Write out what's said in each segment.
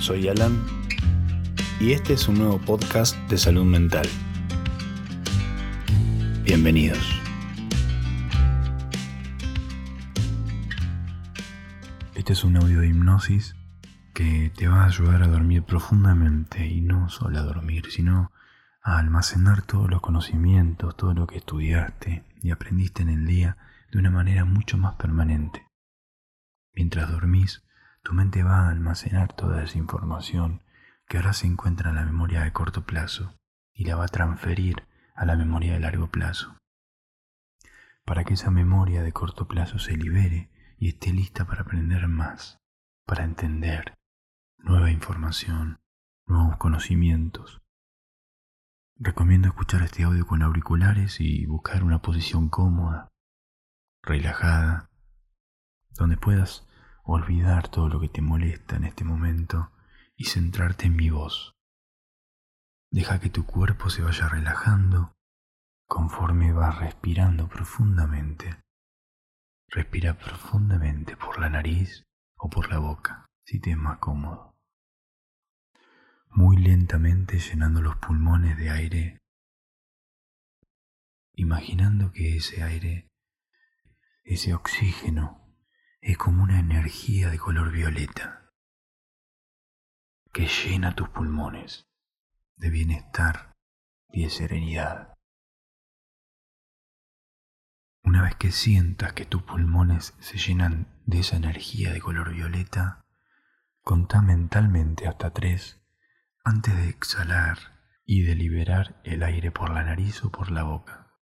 Soy Alan y este es un nuevo podcast de salud mental. Bienvenidos. Este es un audio de hipnosis que te va a ayudar a dormir profundamente y no solo a dormir, sino a almacenar todos los conocimientos, todo lo que estudiaste y aprendiste en el día de una manera mucho más permanente. Mientras dormís, tu mente va a almacenar toda esa información que ahora se encuentra en la memoria de corto plazo y la va a transferir a la memoria de largo plazo. Para que esa memoria de corto plazo se libere y esté lista para aprender más, para entender nueva información, nuevos conocimientos. Recomiendo escuchar este audio con auriculares y buscar una posición cómoda, relajada, donde puedas olvidar todo lo que te molesta en este momento y centrarte en mi voz. Deja que tu cuerpo se vaya relajando conforme vas respirando profundamente. Respira profundamente por la nariz o por la boca, si te es más cómodo. Muy lentamente llenando los pulmones de aire, imaginando que ese aire, ese oxígeno, es como una energía de color violeta que llena tus pulmones de bienestar y de serenidad. Una vez que sientas que tus pulmones se llenan de esa energía de color violeta, contá mentalmente hasta tres antes de exhalar y de liberar el aire por la nariz o por la boca.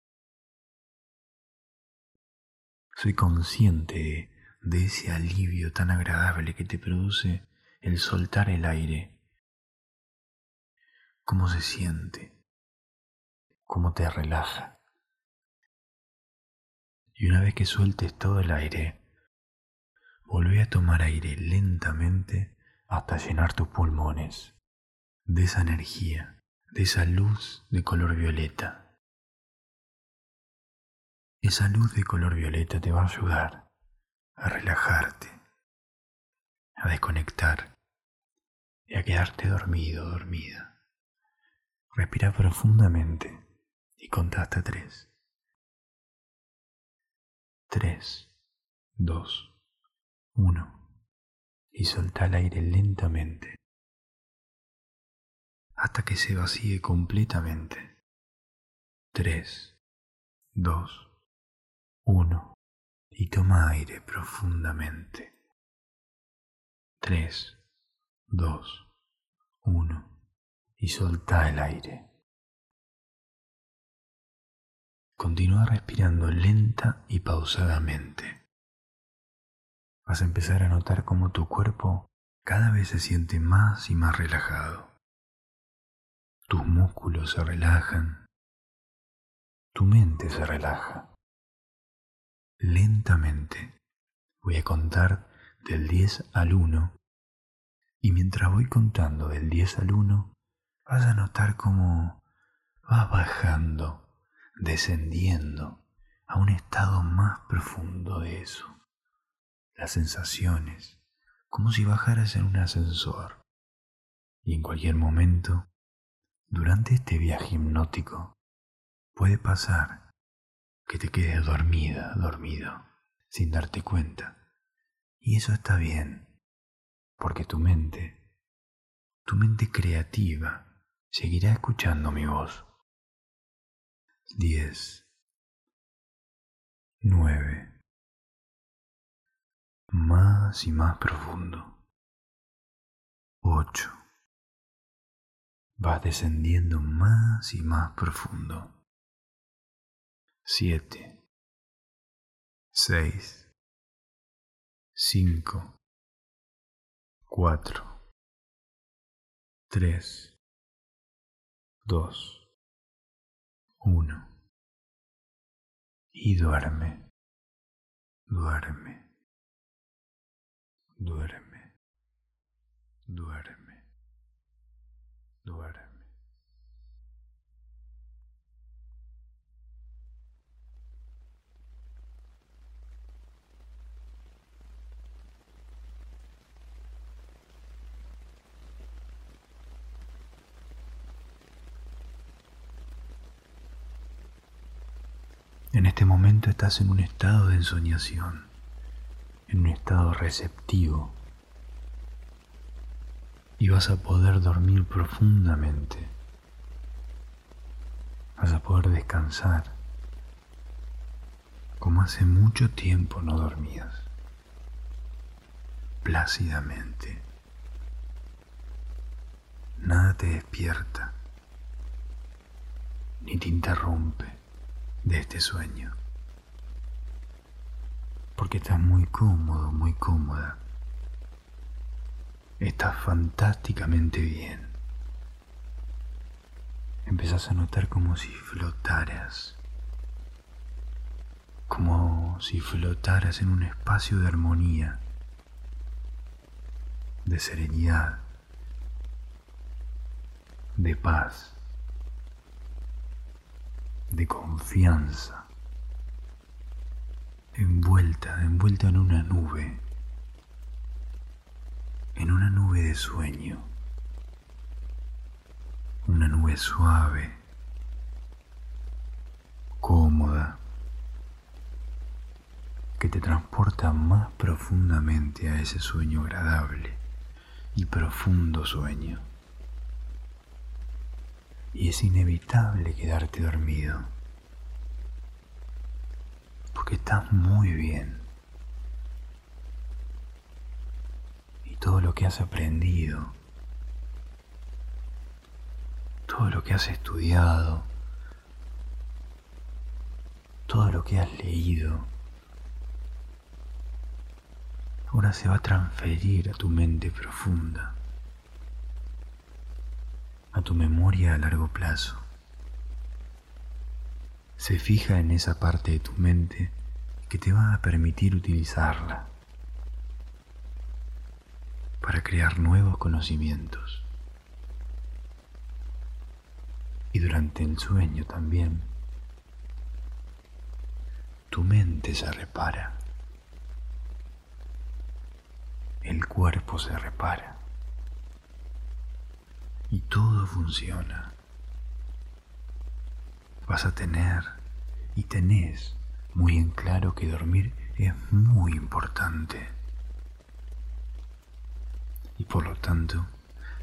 Soy consciente de de ese alivio tan agradable que te produce el soltar el aire. ¿Cómo se siente? ¿Cómo te relaja? Y una vez que sueltes todo el aire, volvé a tomar aire lentamente hasta llenar tus pulmones de esa energía, de esa luz de color violeta. Esa luz de color violeta te va a ayudar a relajarte, a desconectar y a quedarte dormido, dormida. Respira profundamente y conta hasta tres. Tres, dos, uno. Y solta el aire lentamente hasta que se vacíe completamente. Tres, dos, uno y toma aire profundamente. 3, 2, 1 y solta el aire. Continúa respirando lenta y pausadamente. Vas a empezar a notar cómo tu cuerpo cada vez se siente más y más relajado. Tus músculos se relajan. Tu mente se relaja lentamente. Voy a contar del 10 al 1 y mientras voy contando del 10 al 1 vas a notar cómo vas bajando, descendiendo a un estado más profundo de eso. Las sensaciones, como si bajaras en un ascensor. Y en cualquier momento, durante este viaje hipnótico, puede pasar que te quedes dormida, dormido, sin darte cuenta. Y eso está bien, porque tu mente, tu mente creativa, seguirá escuchando mi voz. 10, 9, más y más profundo. 8, vas descendiendo más y más profundo siete, seis, cinco, cuatro, tres, dos, uno. Y duerme, duerme, duerme, duerme, duerme. En este momento estás en un estado de ensoñación, en un estado receptivo, y vas a poder dormir profundamente. Vas a poder descansar como hace mucho tiempo no dormías, plácidamente. Nada te despierta ni te interrumpe de este sueño, porque estás muy cómodo, muy cómoda. Estás fantásticamente bien. Empezás a notar como si flotaras, como si flotaras en un espacio de armonía, de serenidad, de paz, de confianza, envuelta, envuelta en una nube en una nube de sueño, una nube suave, cómoda, que te transporta más profundamente a ese sueño agradable y profundo sueño. Y es inevitable quedarte dormido, porque estás muy bien. todo lo que has aprendido, todo lo que has estudiado, todo lo que has leído, ahora se va a transferir a tu mente profunda, a tu memoria a largo plazo. Se fija en esa parte de tu mente que te va a permitir utilizarla para crear nuevos conocimientos. Y durante el sueño también, tu mente se repara, el cuerpo se repara y todo funciona. Vas a tener y tenés muy en claro que dormir es muy importante y por lo tanto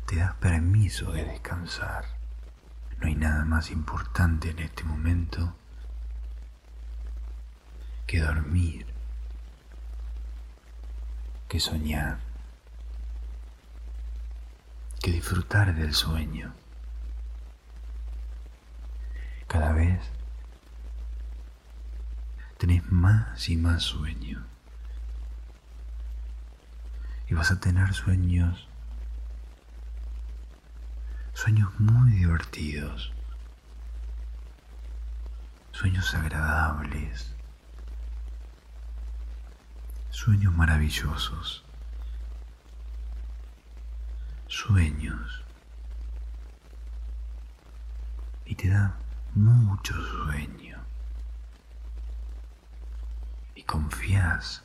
te das permiso de descansar. No hay nada más importante en este momento que dormir, que soñar, que disfrutar del sueño. Cada vez tenés más y más sueño y vas a tener sueños, sueños muy divertidos, sueños agradables, sueños maravillosos, sueños. Y te da mucho sueño. Y confías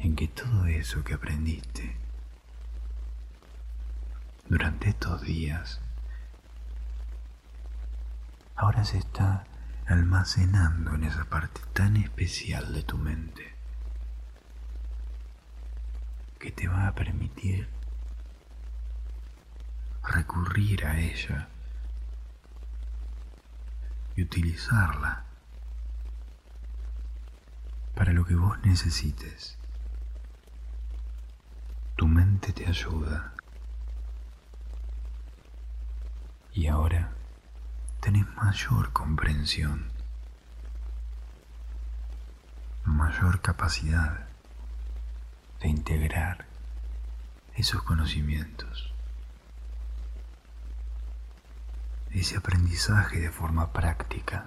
en que todo eso que aprendiste durante estos días ahora se está almacenando en esa parte tan especial de tu mente que te va a permitir recurrir a ella y utilizarla para lo que vos necesites. Tu mente te ayuda. Y ahora tenés mayor comprensión, mayor capacidad de integrar esos conocimientos, ese aprendizaje de forma práctica.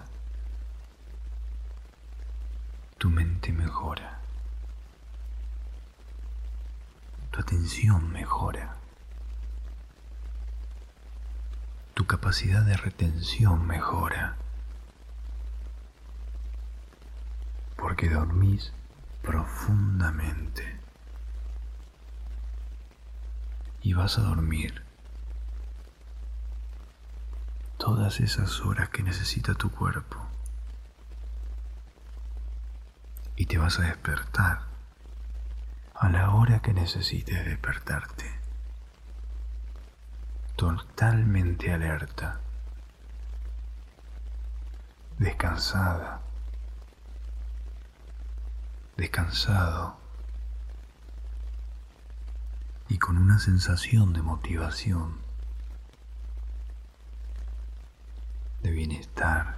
Tu mente mejora. tu atención mejora. Tu capacidad de retención mejora. Porque dormís profundamente. Y vas a dormir todas esas horas que necesita tu cuerpo. Y te vas a despertar a la hora que necesites despertarte. Totalmente alerta. Descansada. Descansado. Y con una sensación de motivación de bienestar,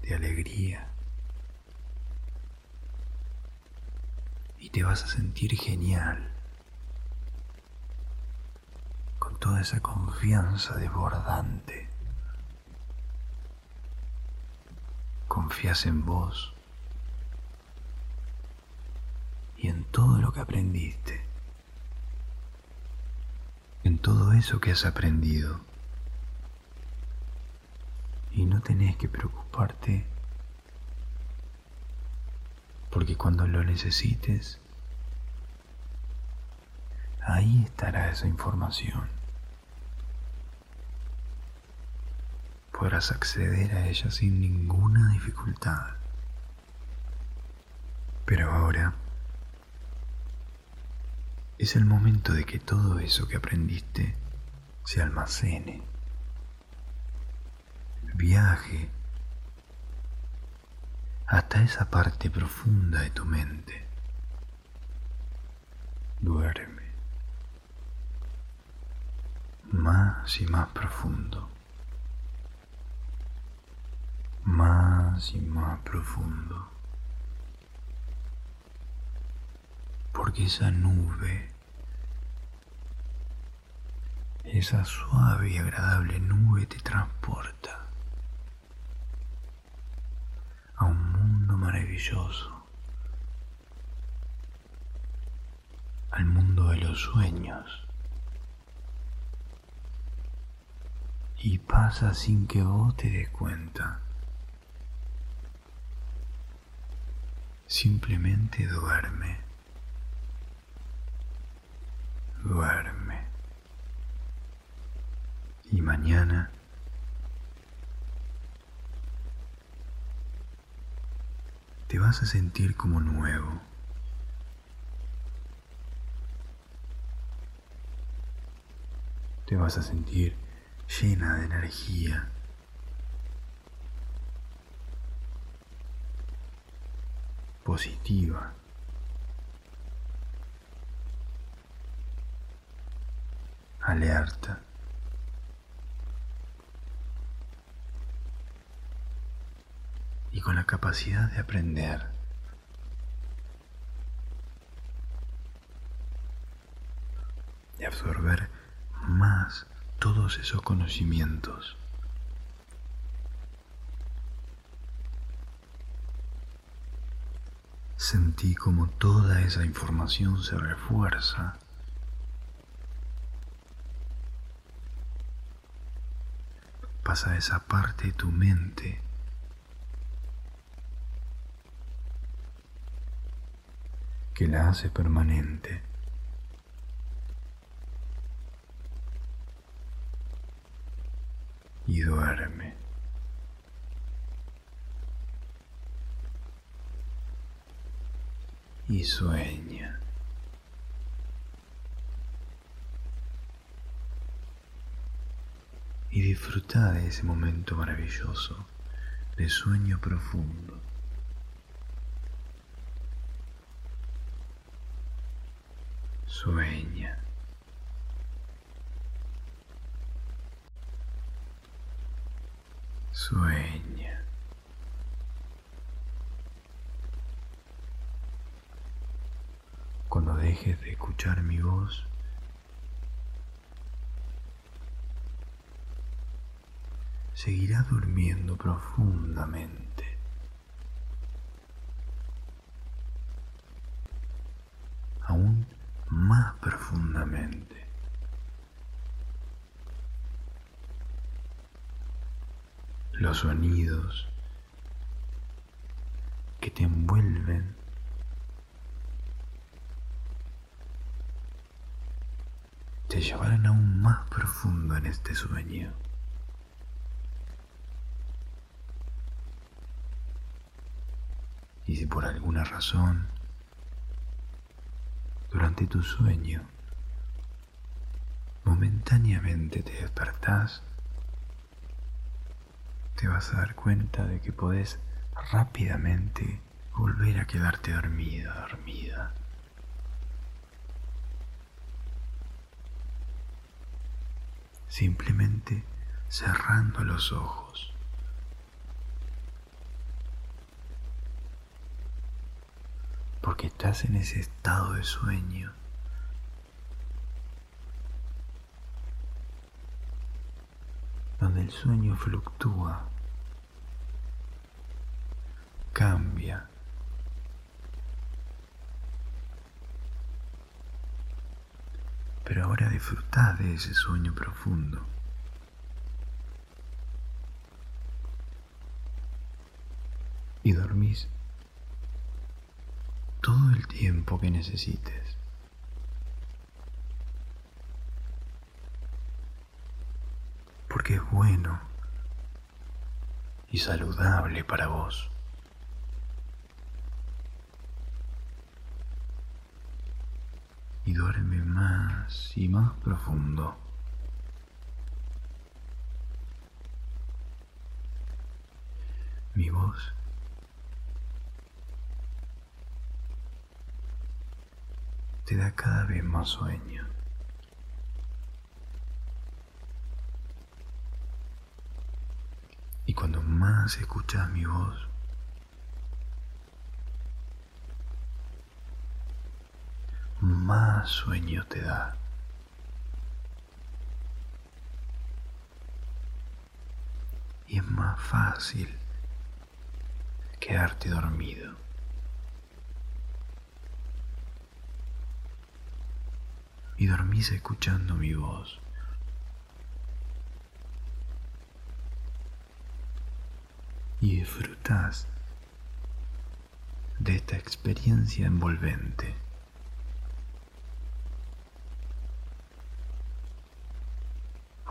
de alegría. Y te vas a sentir genial, con toda esa confianza desbordante. Confías en vos y en todo lo que aprendiste, en todo eso que has aprendido y no tenés que preocuparte porque cuando lo necesites, ahí estará esa información. Podrás acceder a ella sin ninguna dificultad. Pero ahora es el momento de que todo eso que aprendiste se almacene. Viaje hasta esa parte profunda de tu mente. Duerme más y más profundo, más y más profundo, porque esa nube esa suave y agradable nube te transporta a un mundo maravilloso, al mundo de los sueños. Y pasa sin que vos te des cuenta. Simplemente duerme. Duerme. Y mañana te vas a sentir como nuevo. Te vas a sentir llena de energía. positiva. alerta. Con la capacidad de aprender. De absorber más todos esos conocimientos. Sentí como toda esa información se refuerza. Pasa esa parte de tu mente que la hace permanente. Y duerme. Y sueña. Y disfruta de ese momento maravilloso de sueño profundo. Sueña. Sueña. Cuando dejes de escuchar mi voz, seguirás durmiendo profundamente. Aún más profundamente. Los sonidos que te envuelven te llevarán aún más profundo en este sueño. Y si por alguna razón, durante tu sueño, momentáneamente te despertás, te vas a dar cuenta de que podés rápidamente volver a quedarte dormida, dormida. Simplemente cerrando los ojos. Porque estás en ese estado de sueño donde el sueño fluctúa, cambia. Pero ahora disfrutad de ese sueño profundo. Y dormís todo el tiempo que necesites. porque es bueno y saludable para vos. Y duerme más y más profundo. Mi voz te da cada vez más sueño. Y cuando más escuchas mi voz, más sueño te da. Y es más fácil quedarte dormido. Y dormís escuchando mi voz. y disfrutas de esta experiencia envolvente.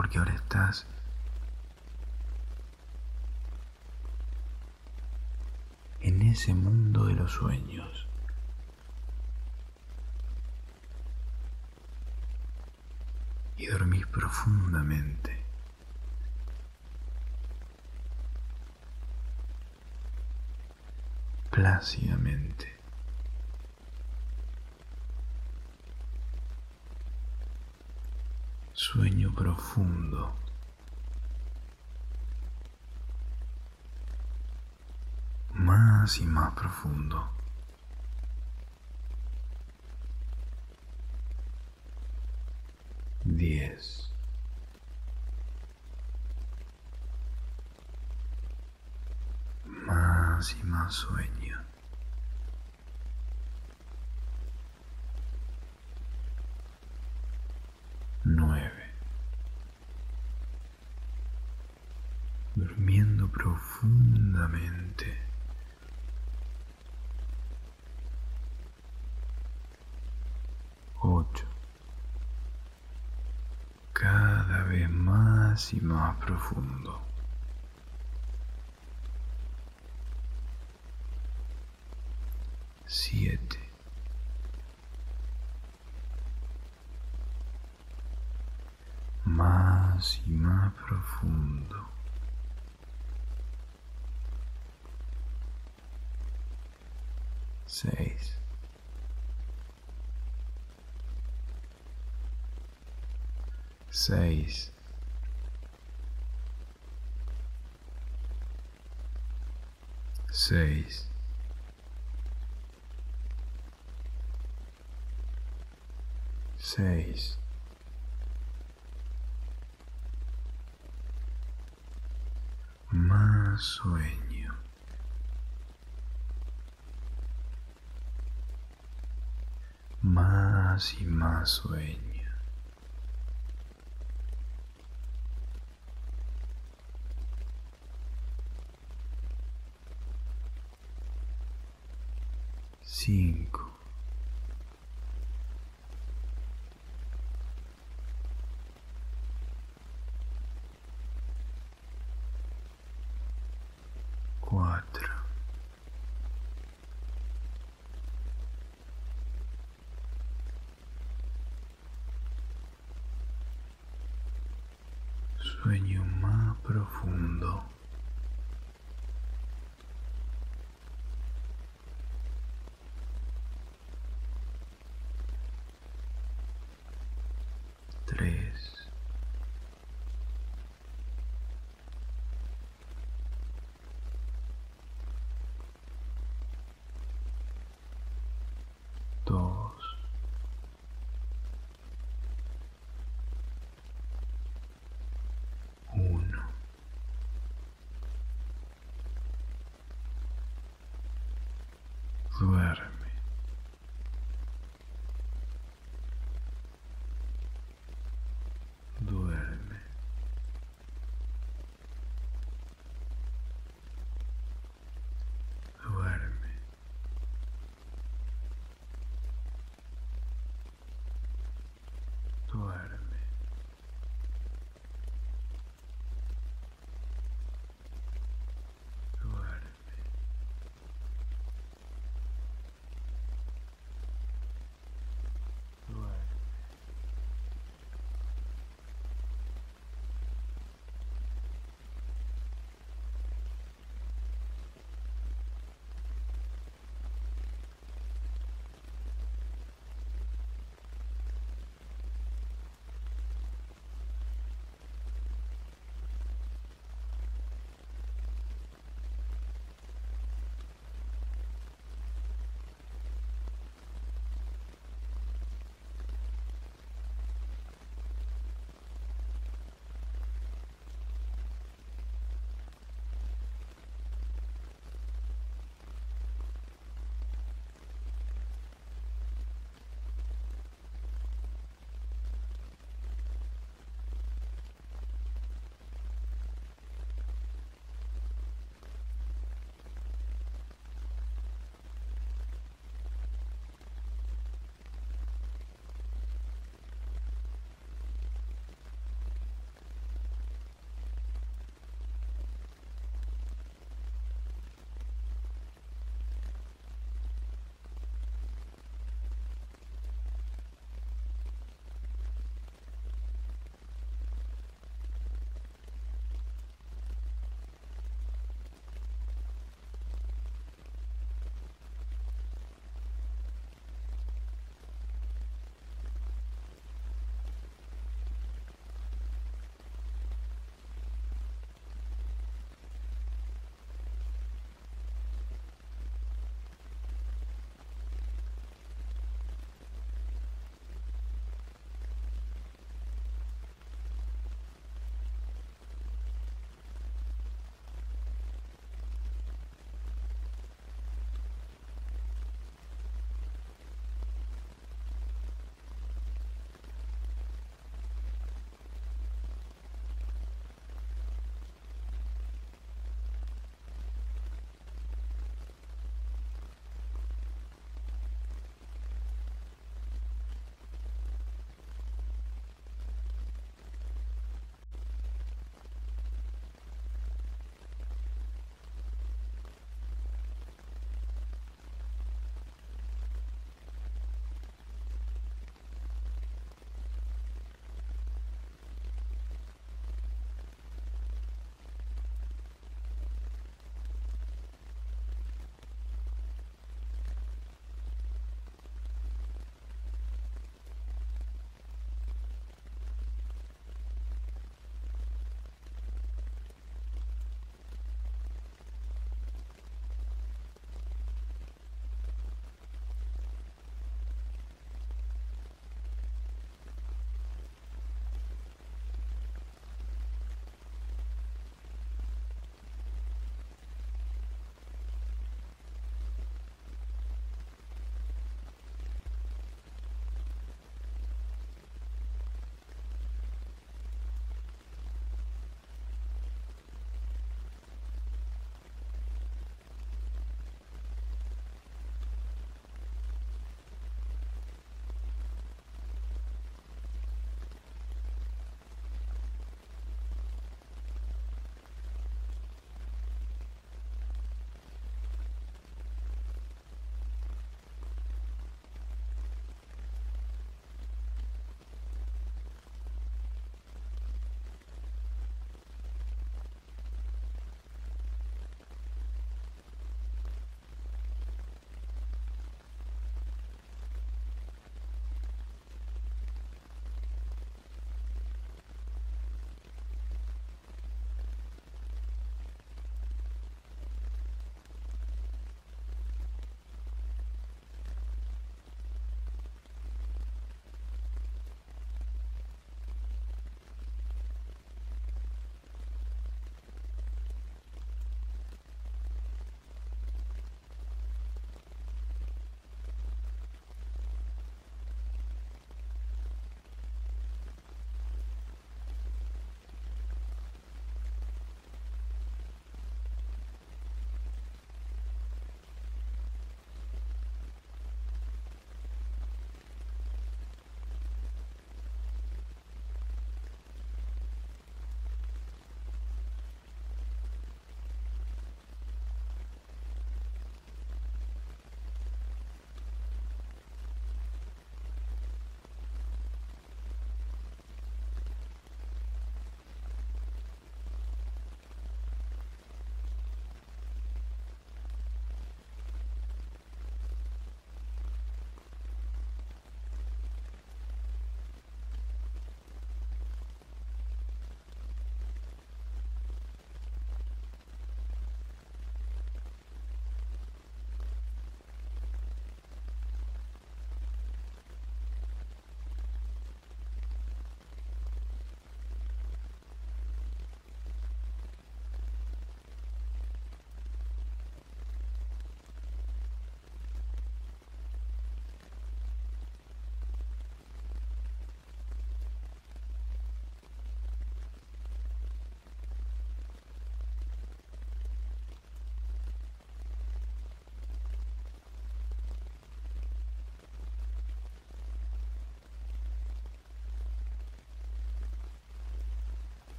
Porque ahora estás en ese mundo de los sueños. Y dormís profundamente. plácidamente. Sueño profundo. Más y más profundo. Diez. más y más sueño. Nueve. Durmiendo profundamente. Ocho. Cada vez más y más profundo. siete. Más y más profundo. Seis. Seis. Seis. seis, más sueño. Más y más sueño. Cinco. Sueño más profundo. Tres. Dos. Uno. Duerme.